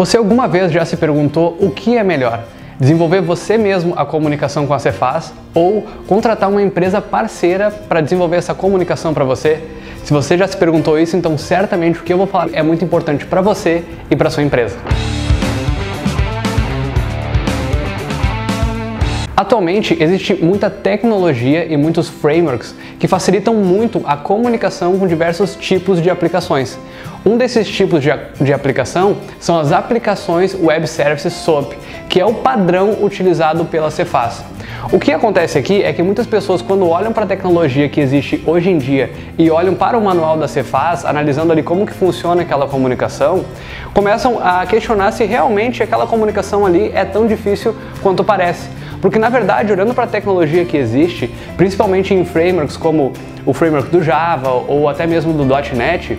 Você alguma vez já se perguntou o que é melhor? Desenvolver você mesmo a comunicação com a Cefaz ou contratar uma empresa parceira para desenvolver essa comunicação para você? Se você já se perguntou isso, então certamente o que eu vou falar é muito importante para você e para sua empresa. Atualmente existe muita tecnologia e muitos frameworks que facilitam muito a comunicação com diversos tipos de aplicações. Um desses tipos de, de aplicação são as aplicações Web Services SOAP, que é o padrão utilizado pela Cefaz. O que acontece aqui é que muitas pessoas, quando olham para a tecnologia que existe hoje em dia e olham para o manual da Cefaz, analisando ali como que funciona aquela comunicação, começam a questionar se realmente aquela comunicação ali é tão difícil quanto parece. Porque na verdade, olhando para a tecnologia que existe, principalmente em frameworks como o framework do Java ou até mesmo do .NET,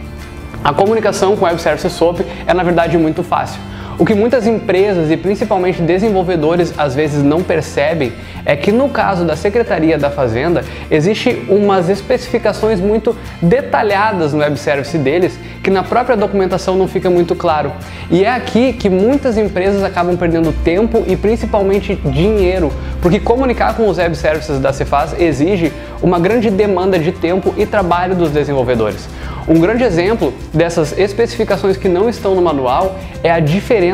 a comunicação com Web Services SOAP é na verdade muito fácil. O que muitas empresas e principalmente desenvolvedores às vezes não percebem é que no caso da Secretaria da Fazenda existe umas especificações muito detalhadas no web service deles que na própria documentação não fica muito claro. E é aqui que muitas empresas acabam perdendo tempo e principalmente dinheiro, porque comunicar com os web services da Cefaz exige uma grande demanda de tempo e trabalho dos desenvolvedores. Um grande exemplo dessas especificações que não estão no manual é a diferença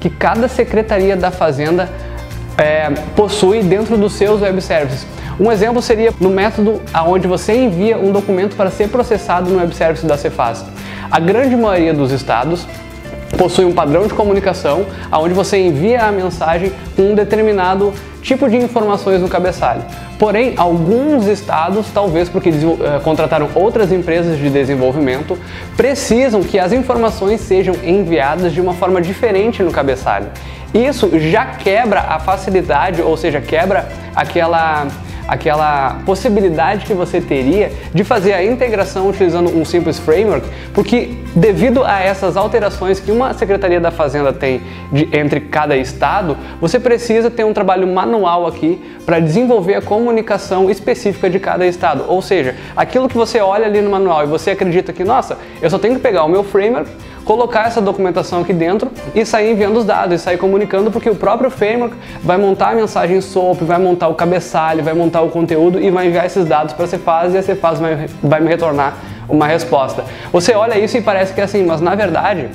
que cada secretaria da Fazenda é, possui dentro dos seus web services. Um exemplo seria no método aonde você envia um documento para ser processado no web service da Cefaz. A grande maioria dos estados possui um padrão de comunicação aonde você envia a mensagem com um determinado tipo de informações no cabeçalho. Porém, alguns estados, talvez porque uh, contrataram outras empresas de desenvolvimento, precisam que as informações sejam enviadas de uma forma diferente no cabeçalho. Isso já quebra a facilidade, ou seja, quebra aquela aquela possibilidade que você teria de fazer a integração utilizando um simples framework, porque devido a essas alterações que uma Secretaria da Fazenda tem de, entre cada estado, você precisa ter um trabalho manual aqui para desenvolver a comunicação específica de cada estado. Ou seja, aquilo que você olha ali no manual e você acredita que, nossa, eu só tenho que pegar o meu framework, colocar essa documentação aqui dentro e sair enviando os dados e sair comunicando, porque o próprio framework vai montar a mensagem SOAP, vai montar o cabeçalho, vai montar o conteúdo e vai enviar esses dados para a Cefaz e a Cefaz vai, vai me retornar uma resposta. Você olha isso e parece que é assim, mas na verdade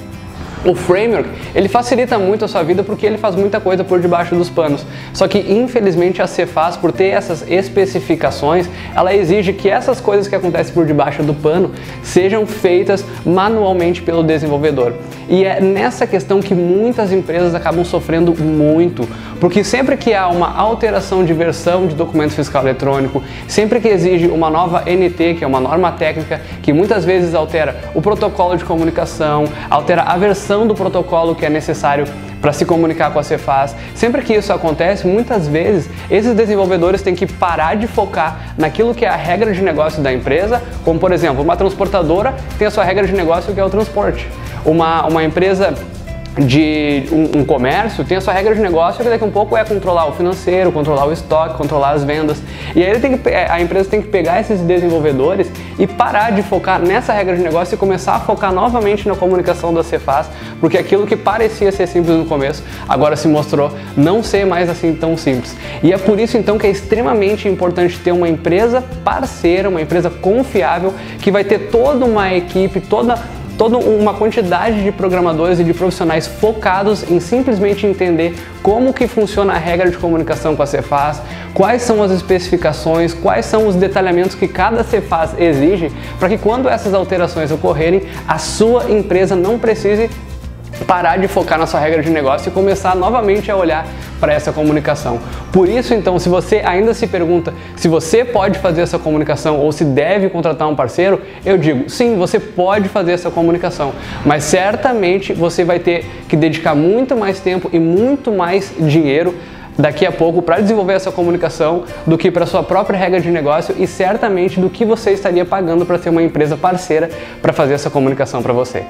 o framework, ele facilita muito a sua vida porque ele faz muita coisa por debaixo dos panos. Só que infelizmente a Cefaz, por ter essas especificações, ela exige que essas coisas que acontecem por debaixo do pano sejam feitas manualmente pelo desenvolvedor. E é nessa questão que muitas empresas acabam sofrendo muito, porque sempre que há uma alteração de versão de documento fiscal eletrônico, sempre que exige uma nova NT, que é uma norma técnica que muitas vezes altera o protocolo de comunicação, altera a versão do protocolo que é necessário para se comunicar com a Cefaz. Sempre que isso acontece, muitas vezes esses desenvolvedores têm que parar de focar naquilo que é a regra de negócio da empresa, como por exemplo, uma transportadora tem a sua regra de negócio que é o transporte. Uma, uma empresa de um, um, comércio tem a sua regra de negócio que daqui a um pouco é controlar o financeiro, controlar o estoque, controlar as vendas. E aí ele tem que, a empresa tem que pegar esses desenvolvedores e parar de focar nessa regra de negócio e começar a focar novamente na comunicação da Cefaz, porque aquilo que parecia ser simples no começo, agora se mostrou não ser mais assim tão simples. E é por isso então que é extremamente importante ter uma empresa parceira, uma empresa confiável, que vai ter toda uma equipe, toda toda uma quantidade de programadores e de profissionais focados em simplesmente entender como que funciona a regra de comunicação com a Cefaz, quais são as especificações, quais são os detalhamentos que cada Cefaz exige, para que quando essas alterações ocorrerem, a sua empresa não precise parar de focar na sua regra de negócio e começar novamente a olhar para essa comunicação. Por isso, então, se você ainda se pergunta se você pode fazer essa comunicação ou se deve contratar um parceiro, eu digo, sim, você pode fazer essa comunicação, mas certamente você vai ter que dedicar muito mais tempo e muito mais dinheiro daqui a pouco para desenvolver essa comunicação do que para sua própria regra de negócio e certamente do que você estaria pagando para ter uma empresa parceira para fazer essa comunicação para você.